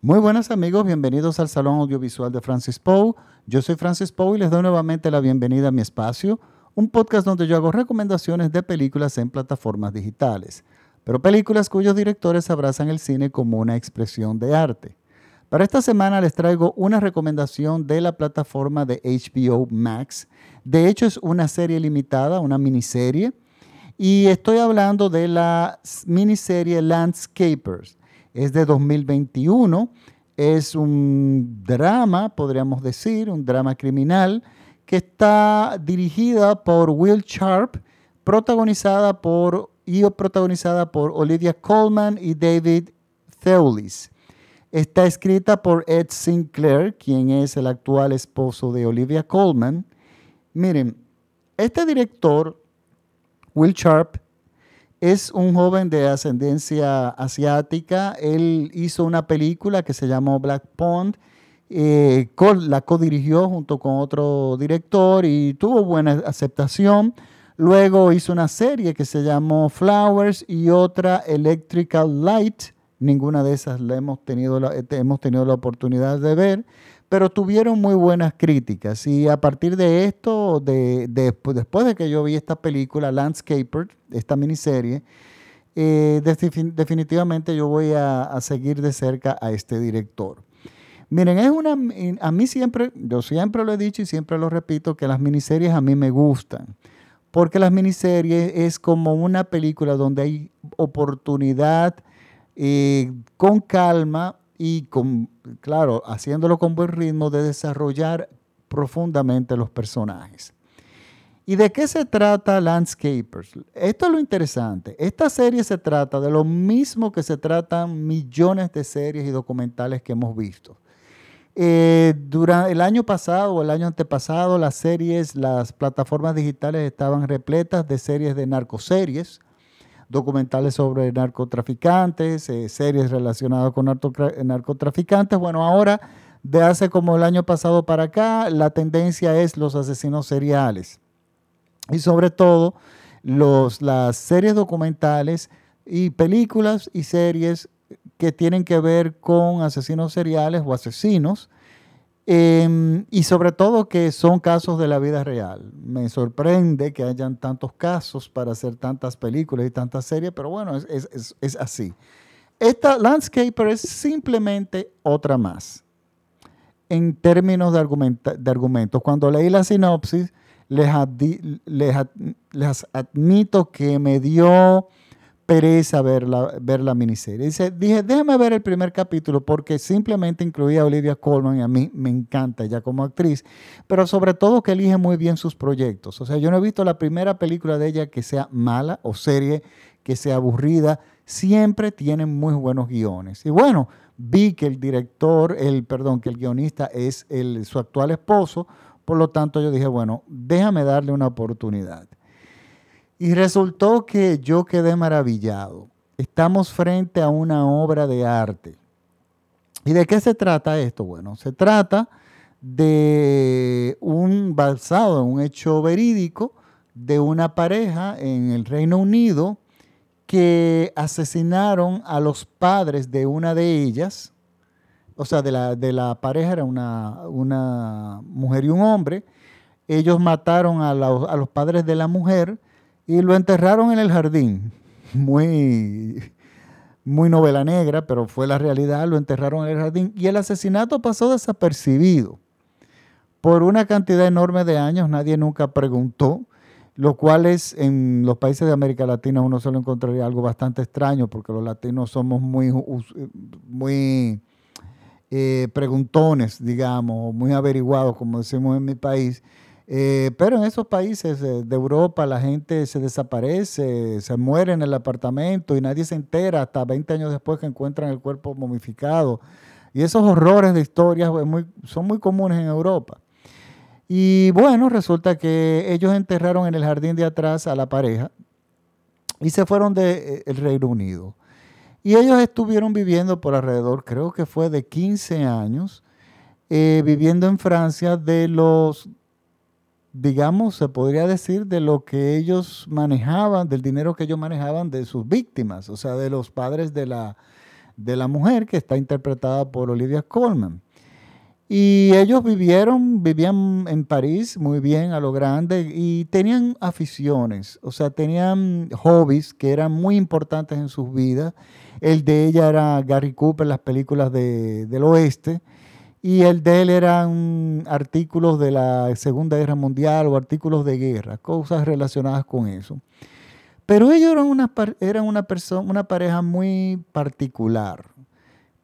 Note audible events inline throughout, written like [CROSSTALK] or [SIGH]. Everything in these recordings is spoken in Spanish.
Muy buenas amigos, bienvenidos al Salón Audiovisual de Francis Poe. Yo soy Francis Poe y les doy nuevamente la bienvenida a mi espacio, un podcast donde yo hago recomendaciones de películas en plataformas digitales, pero películas cuyos directores abrazan el cine como una expresión de arte. Para esta semana les traigo una recomendación de la plataforma de HBO Max. De hecho es una serie limitada, una miniserie, y estoy hablando de la miniserie Landscapers es de 2021, es un drama, podríamos decir, un drama criminal, que está dirigida por Will Sharp, protagonizada por, y protagonizada por Olivia Colman y David Thewlis. Está escrita por Ed Sinclair, quien es el actual esposo de Olivia Colman. Miren, este director, Will Sharp, es un joven de ascendencia asiática. Él hizo una película que se llamó Black Pond. Eh, la codirigió junto con otro director y tuvo buena aceptación. Luego hizo una serie que se llamó Flowers y otra Electrical Light. Ninguna de esas la hemos tenido hemos tenido la oportunidad de ver pero tuvieron muy buenas críticas. Y a partir de esto, de, después de que yo vi esta película, Landscaper, esta miniserie, eh, definitivamente yo voy a, seguir de cerca a este director. Miren, es una, a mí siempre, yo siempre lo he dicho y siempre lo repito, que las miniseries a mí me gustan. Porque las miniseries es como una película donde hay oportunidad eh, con calma y con, claro, haciéndolo con buen ritmo de desarrollar profundamente los personajes. ¿Y de qué se trata Landscapers? Esto es lo interesante. Esta serie se trata de lo mismo que se tratan millones de series y documentales que hemos visto. Eh, durante el año pasado o el año antepasado, las series, las plataformas digitales estaban repletas de series de narcoseries, documentales sobre narcotraficantes, eh, series relacionadas con narcotraficantes. Bueno, ahora, de hace como el año pasado para acá, la tendencia es los asesinos seriales. Y sobre todo, los, las series documentales y películas y series que tienen que ver con asesinos seriales o asesinos Em, y sobre todo que son casos de la vida real. Me sorprende que hayan tantos casos para hacer tantas películas y tantas series, pero bueno, es, así. Esta Landscaper es simplemente otra más. En términos de, de argumentos, cuando leí la sinopsis, les, les admito que me dio pereza ver la, ver la miniserie. Dice, dije, déjame ver el primer capítulo porque simplemente incluía a Olivia Colman y a mí me encanta ella como actriz, pero sobre todo que elige muy bien sus proyectos. O sea, yo no he visto la primera película de ella que sea mala o serie que sea aburrida. Siempre tienen muy buenos guiones. Y bueno, vi que el director, el perdón, que el guionista es su actual esposo, por lo tanto yo dije, bueno, déjame darle una oportunidad. Y resultó que yo quedé maravillado. Estamos frente a una obra de arte. ¿Y de qué se trata esto? Bueno, se trata de un basado en un hecho verídico de una pareja en el Reino Unido que asesinaron a los padres de una de ellas, o sea, de la, de la pareja era una, una, mujer y un hombre, ellos mataron a, a los padres de la mujer y lo enterraron en el jardín. [LAUGHS] Muy, muy novela negra, pero fue la realidad, lo enterraron en el jardín y el asesinato pasó desapercibido. Por una cantidad enorme de años nadie nunca preguntó, lo cual es en los países de América Latina uno se lo encontraría algo bastante extraño porque los latinos somos muy, muy eh, preguntones, digamos, muy averiguados, como decimos en mi país. Eh, pero en esos países de Europa la gente se desaparece, se muere en el apartamento y nadie se entera hasta 20 años después que encuentran el cuerpo momificado. Y esos horrores de historias pues, son muy comunes en Europa. Y bueno, resulta que ellos enterraron en el jardín de atrás a la pareja y se fueron del de, Reino Unido. Y ellos estuvieron viviendo por alrededor, creo que fue de 15 años, eh, viviendo en Francia de los digamos, se podría decir de lo que ellos manejaban, del dinero que ellos manejaban de sus víctimas, o sea, de los padres de la, de la mujer, que está interpretada por Olivia Colman. Y ellos vivieron, vivían en París muy bien, a lo grande, y tenían aficiones, o sea, tenían hobbies que eran muy importantes en sus vidas. El de ella era Gary Cooper, las películas del oeste, y el de él eran artículos de la Segunda Guerra Mundial o artículos de guerra, cosas relacionadas con eso. Pero ellos eran una, eran una, una pareja muy particular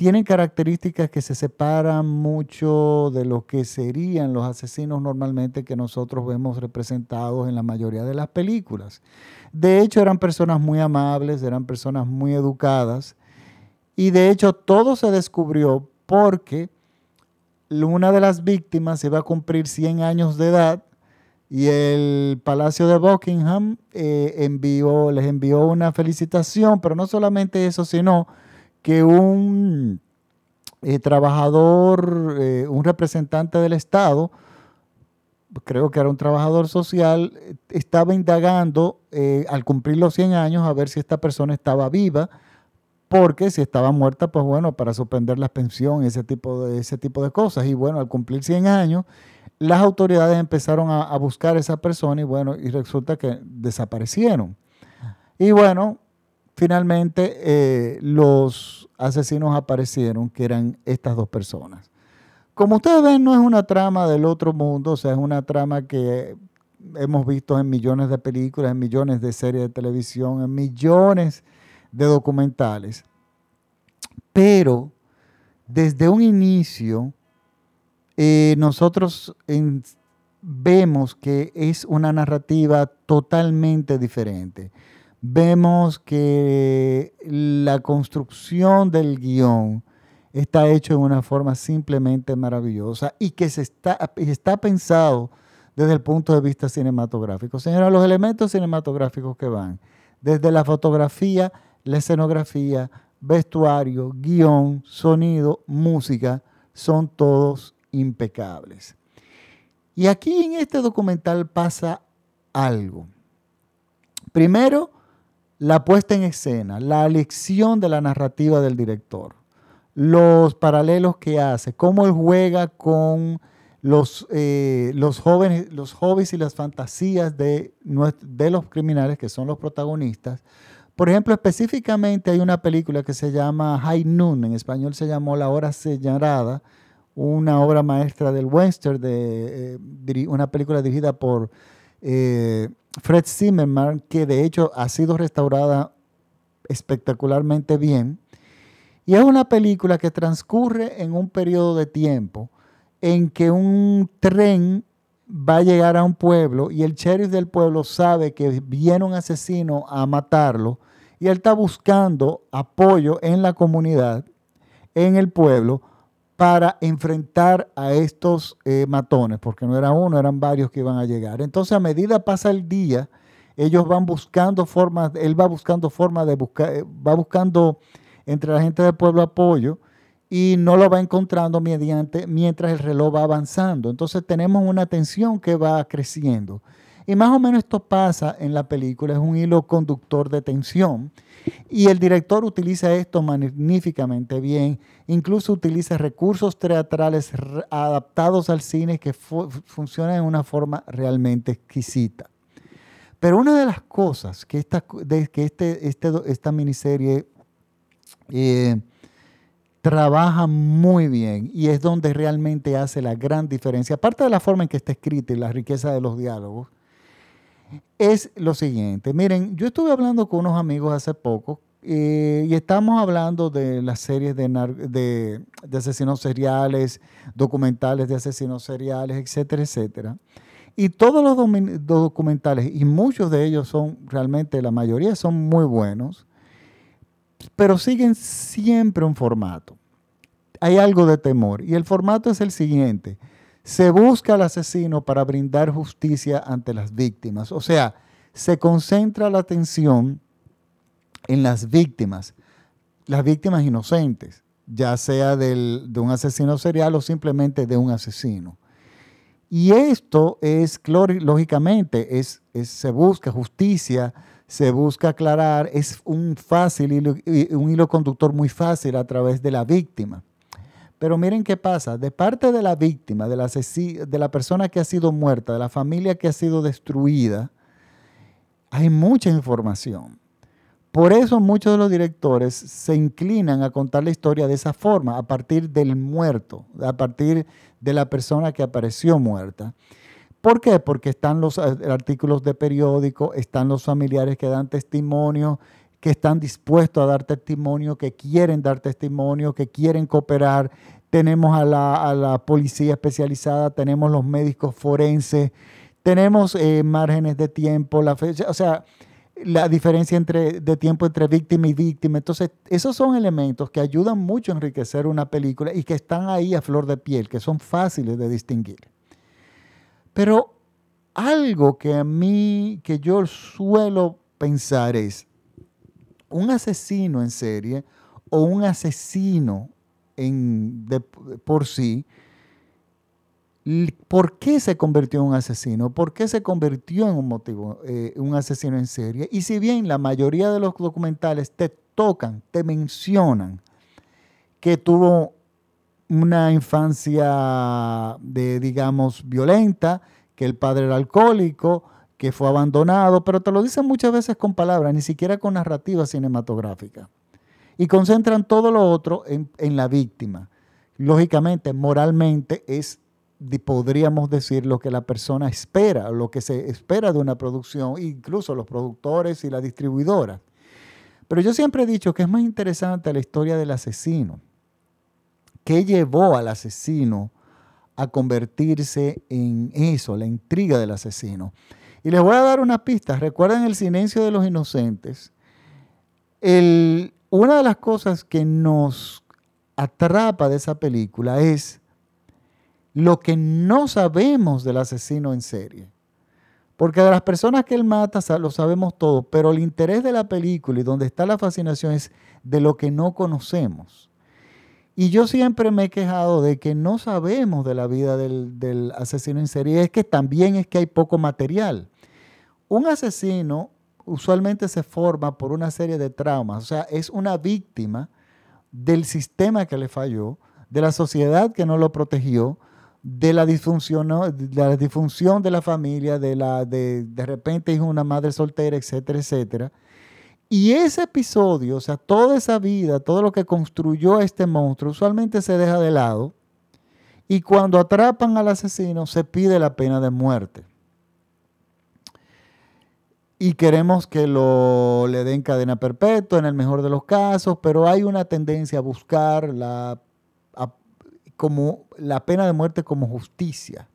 tienen características que se separan mucho de lo que serían los asesinos normalmente que nosotros vemos representados en la mayoría de las películas. De hecho, eran personas muy amables, eran personas muy educadas y de hecho todo se descubrió porque una de las víctimas iba a cumplir 100 años de edad y el Palacio de Buckingham eh, envió, les envió una felicitación, pero no solamente eso, sino que un eh, trabajador, eh, un representante del Estado, creo que era un trabajador social, estaba indagando al cumplir los 100 años a ver si esta persona estaba viva, porque si estaba muerta, pues bueno, para suspender la pensión, ese tipo de, ese tipo de cosas. Y bueno, al cumplir 100 años, las autoridades empezaron a, buscar a esa persona y bueno, y resulta que desaparecieron. Y bueno, finalmente eh, los asesinos aparecieron, que eran estas dos personas. Como ustedes ven, no es una trama del otro mundo, o sea, es una trama que hemos visto en millones de películas, en millones de series de televisión, en millones documentales. Pero desde un inicio, eh, nosotros vemos que es una narrativa totalmente diferente vemos que la construcción del guion está hecho de una forma simplemente maravillosa y que se está, está pensado desde el punto de vista cinematográfico. Señora, los elementos cinematográficos que van, desde la fotografía, la escenografía, vestuario, guion, sonido, música, son todos impecables. Y aquí en este documental pasa algo. Primero, la puesta en escena, la elección de la narrativa del director, los paralelos que hace, cómo él juega con los, eh, los jóvenes, los hobbies y las fantasías de, de los criminales que son los protagonistas. Por ejemplo, específicamente hay una película que se llama High Noon, en español se llamó La Hora Señalada, una obra maestra del western, eh, una película dirigida por eh, Fred Zimmerman, que de hecho ha sido restaurada espectacularmente bien. Y es una película que transcurre en un periodo de tiempo en que un tren va a llegar a un pueblo y el sheriff del pueblo sabe que viene un asesino a matarlo y él está buscando apoyo en la comunidad, en el pueblo, para enfrentar a estos eh, matones, porque no era uno, eran varios que iban a llegar. Entonces, a medida pasa el día, ellos van buscando formas, él va buscando formas de buscar, eh, va buscando entre la gente del pueblo apoyo y no lo va encontrando mediante, mientras el reloj va avanzando. Entonces tenemos una tensión que va creciendo. Y más o menos esto pasa en la película, es un hilo conductor de tensión y el director utiliza esto magníficamente bien, incluso utiliza recursos teatrales adaptados al cine que funcionan de una forma realmente exquisita. Pero una de las cosas que esta, que este, este, esta miniserie eh, trabaja muy bien y es donde realmente hace la gran diferencia, aparte de la forma en que está escrita y la riqueza de los diálogos, es lo siguiente. Miren, yo estuve hablando con unos amigos hace poco eh, y estamos hablando de las series de, de, asesinos seriales, documentales de asesinos seriales, etcétera, etcétera. Y todos los documentales, y muchos de ellos son realmente, la mayoría son muy buenos, pero siguen siempre un formato. Hay algo de temor. Y el formato es el siguiente se busca al asesino para brindar justicia ante las víctimas. O sea, se concentra la atención en las víctimas, las víctimas inocentes, ya sea de un asesino serial o simplemente de un asesino. Y esto es, lógicamente, es, se busca justicia, se busca aclarar, es un fácil hilo, un hilo conductor muy fácil a través de la víctima. Pero miren qué pasa, de parte de la víctima, de la, de la persona que ha sido muerta, de la familia que ha sido destruida, hay mucha información. Por eso muchos de los directores se inclinan a contar la historia de esa forma, a partir del muerto, a partir de la persona que apareció muerta. ¿Por qué? Porque están los eh, artículos de periódico, están los familiares que dan testimonio, que están dispuestos a dar testimonio, que quieren dar testimonio, que quieren cooperar. Tenemos a la, policía especializada, tenemos los médicos forenses, tenemos eh, márgenes de tiempo, la fecha, o sea, la diferencia de tiempo entre víctima y víctima. Entonces, esos son elementos que ayudan mucho a enriquecer una película y que están ahí a flor de piel, que son fáciles de distinguir. Pero algo que a mí, que yo suelo pensar es, un asesino en serie o un asesino en, por sí, ¿Por qué se convirtió en un asesino? ¿Por qué se convirtió en un motivo, eh, un asesino en serie? Y si bien la mayoría de los documentales te tocan, te mencionan que tuvo una infancia de, digamos, violenta, que el padre era alcohólico, que fue abandonado, pero te lo dicen muchas veces con palabras, ni siquiera con narrativa cinematográfica. Y concentran todo lo otro en, en la víctima. Lógicamente, moralmente es podríamos decir lo que la persona espera, lo que se espera de una producción, incluso los productores y la distribuidora. Pero yo siempre he dicho que es más interesante la historia del asesino. ¿Qué llevó al asesino a convertirse en eso, la intriga del asesino? Y les voy a dar una pista. Recuerden el silencio de los inocentes. una de las cosas que nos atrapa de esa película es lo que no sabemos del asesino en serie. Porque de las personas que él mata lo sabemos todo, pero el interés de la película y donde está la fascinación es de lo que no conocemos. Y yo siempre me he quejado de que no sabemos de la vida del, del asesino en serie, es que también es que hay poco material. Un asesino usualmente se forma por una serie de traumas, o sea, es una víctima del sistema que le falló, de la sociedad que no lo protegió, de la disfunción, de la disfunción de la familia, de la de, de repente es una madre soltera, etcétera, etcétera. Y ese episodio, o sea, toda esa vida, todo lo que construyó este monstruo, usualmente se deja de lado. Y cuando atrapan al asesino, se pide la pena de muerte. Y queremos que lo, le den cadena perpetua en el mejor de los casos, pero hay una tendencia a buscar la como la pena de muerte como justicia.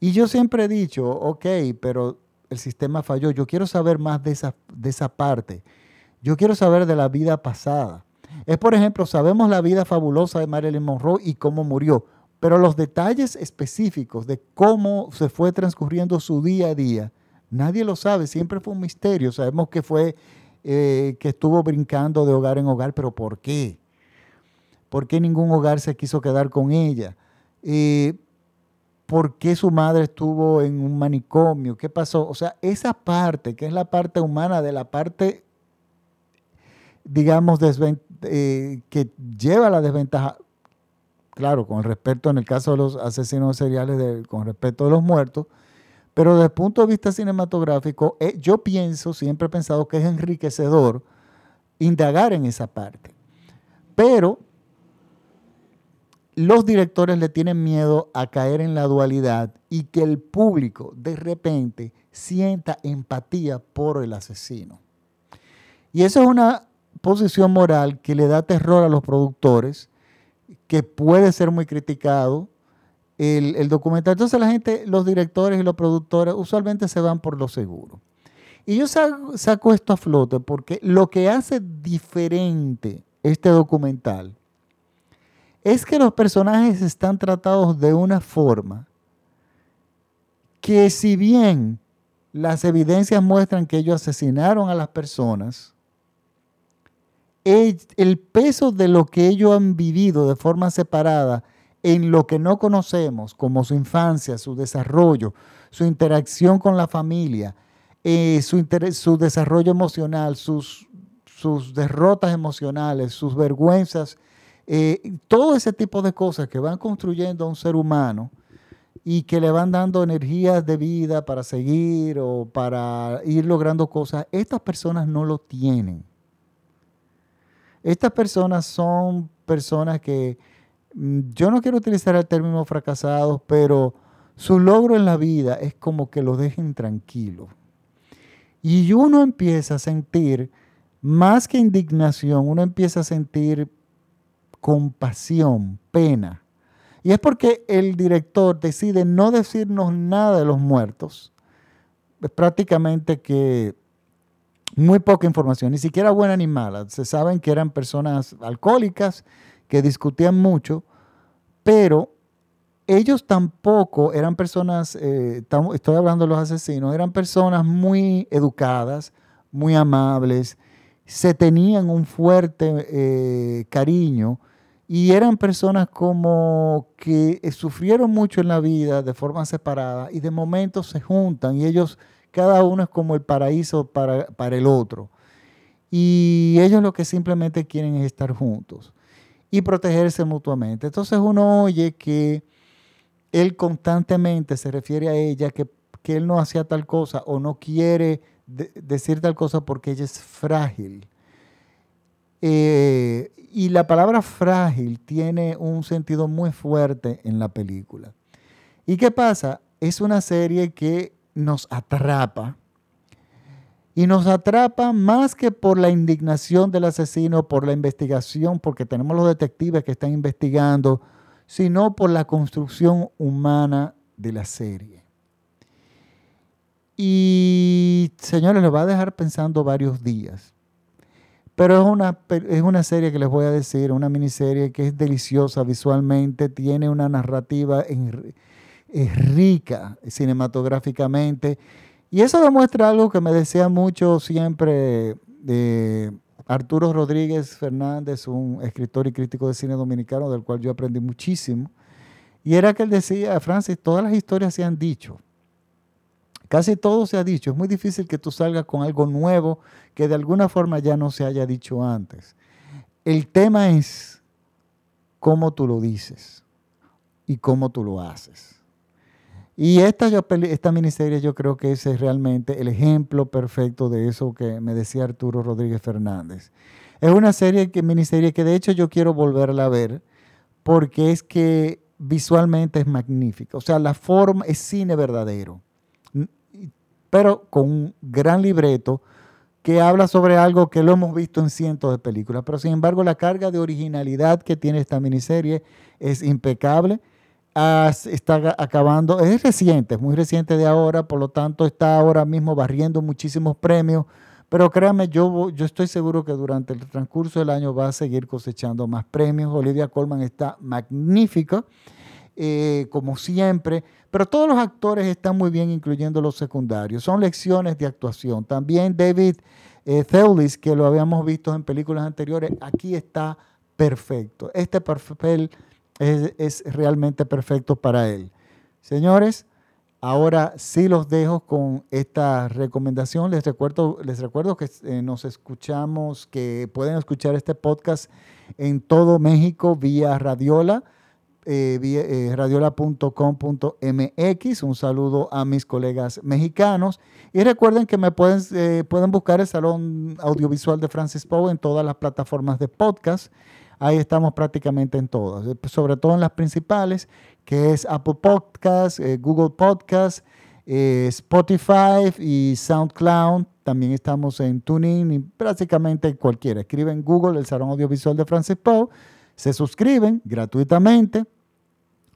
Y yo siempre he dicho, ok, pero el sistema falló. Yo quiero saber más de esa, de esa parte. Yo quiero saber de la vida pasada. Es, por ejemplo, sabemos la vida fabulosa de Marilyn Monroe y cómo murió, pero los detalles específicos de cómo se fue transcurriendo su día a día, nadie lo sabe. Siempre fue un misterio. Sabemos que fue eh, que estuvo brincando de hogar en hogar, pero ¿por qué? ¿Por qué ningún hogar se quiso quedar con ella? Eh, ¿Por qué su madre estuvo en un manicomio? ¿Qué pasó? O sea, esa parte, que es la parte humana de la parte, digamos, eh, que lleva la desventaja, claro, con respecto en el caso de los asesinos seriales, con respecto a los muertos, pero desde el punto de vista cinematográfico, eh, yo pienso, siempre he pensado que es enriquecedor indagar en esa parte. Pero los directores le tienen miedo a caer en la dualidad y que el público de repente sienta empatía por el asesino. Y esa es una posición moral que le da terror a los productores, que puede ser muy criticado el, documental. Entonces la gente, los directores y los productores usualmente se van por lo seguro. Y yo saco esto a flote porque lo que hace diferente este documental es que los personajes están tratados de una forma que si bien las evidencias muestran que ellos asesinaron a las personas, el, peso de lo que ellos han vivido de forma separada en lo que no conocemos, como su infancia, su desarrollo, su interacción con la familia, eh, su, desarrollo emocional, sus derrotas emocionales, sus vergüenzas, eh, todo ese tipo de cosas que van construyendo a un ser humano y que le van dando energías de vida para seguir o para ir logrando cosas, estas personas no lo tienen. Estas personas son personas que, mm, yo no quiero utilizar el término fracasados, pero su logro en la vida es como que lo dejen tranquilo. Y uno empieza a sentir, más que indignación, uno empieza a sentir compasión, pena y es porque el director decide no decirnos nada de los muertos. Es prácticamente que muy poca información, ni siquiera buena ni mala. Se saben que eran personas alcohólicas, que discutían mucho, pero ellos tampoco eran personas, eh, estoy hablando de los asesinos, eran personas muy educadas, muy amables, se tenían un fuerte eh, cariño y eran personas como que eh, sufrieron mucho en la vida de forma separada y de momento se juntan y ellos, cada uno es como el paraíso para, para el otro. Y ellos lo que simplemente quieren es estar juntos y protegerse mutuamente. Entonces uno oye que él constantemente se refiere a ella, que, que él no hacía tal cosa o no quiere decir tal cosa porque ella es frágil. Eh, y la palabra frágil tiene un sentido muy fuerte en la película. ¿Y qué pasa? Es una serie que nos atrapa. Y nos atrapa más que por la indignación del asesino, por la investigación, porque tenemos los detectives que están investigando, sino por la construcción humana de la serie. Y señores, lo va a dejar pensando varios días. Pero es una, es una serie que les voy a decir, una miniserie que es deliciosa visualmente, tiene una narrativa rica cinematográficamente. Y eso demuestra algo que me decía mucho siempre de Arturo Rodríguez Fernández, un escritor y crítico de cine dominicano del cual yo aprendí muchísimo. Y era que él decía, Francis, todas las historias se han dicho. Casi todo se ha dicho. Es muy difícil que tú salgas con algo nuevo que de alguna forma ya no se haya dicho antes. El tema es cómo tú lo dices y cómo tú lo haces. Y esta, esta miniserie yo creo que ese es realmente el ejemplo perfecto de eso que me decía Arturo Rodríguez Fernández. Es una serie que, miniserie que de hecho yo quiero volverla a ver porque es que visualmente es magnífica. O sea, la forma es cine verdadero pero con un gran libreto que habla sobre algo que lo hemos visto en cientos de películas. Pero sin embargo, la carga de originalidad que tiene esta miniserie es impecable. está acabando, es reciente, es muy reciente de ahora, por lo tanto está ahora mismo barriendo muchísimos premios. Pero créanme, yo, yo estoy seguro que durante el transcurso del año va a seguir cosechando más premios. Olivia Colman está magnífica. Eh, como siempre, pero todos los actores están muy bien, incluyendo los secundarios. Son lecciones de actuación. También David eh, Thewlis, que lo habíamos visto en películas anteriores, aquí está perfecto. Este papel es, realmente perfecto para él. Señores, Ahora sí los dejo con esta recomendación. Les recuerdo, les recuerdo que eh, nos escuchamos, que pueden escuchar este podcast en todo México vía Radiola eh, eh, radiola.com.mx. Un saludo a mis colegas mexicanos. Y recuerden que me pueden, eh, pueden buscar el Salón Audiovisual de Francis Poe en todas las plataformas de podcast. Ahí estamos prácticamente en todas, sobre todo en las principales, que es Apple Podcast, Google Podcast, Spotify y SoundCloud. También estamos en TuneIn y prácticamente cualquiera. Escriben Google el Salón Audiovisual de Francis Poe, se suscriben gratuitamente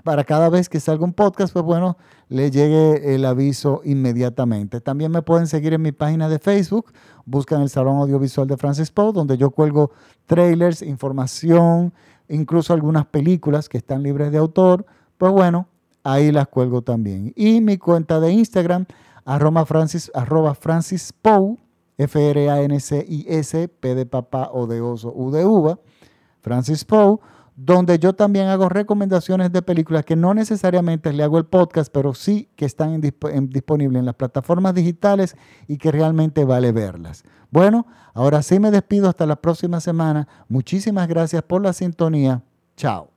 para cada vez que salga un podcast, pues bueno, le llegue el aviso inmediatamente. También me pueden seguir en mi página de Facebook, buscan el Salón Audiovisual de Francis Poe, donde yo cuelgo trailers, información, incluso algunas películas que están libres de autor. Pues bueno, ahí las cuelgo también. Y mi cuenta de Instagram, arroba Francis, arroba Francis F-R-A-N-C-I-S, P de papá o de oso, U de uva, Francis Poe donde yo también hago recomendaciones de películas que no necesariamente le hago el podcast, pero sí que están disponibles en las plataformas digitales y que realmente vale verlas. Bueno, ahora sí me despido hasta la próxima semana. Muchísimas gracias por la sintonía. Chao.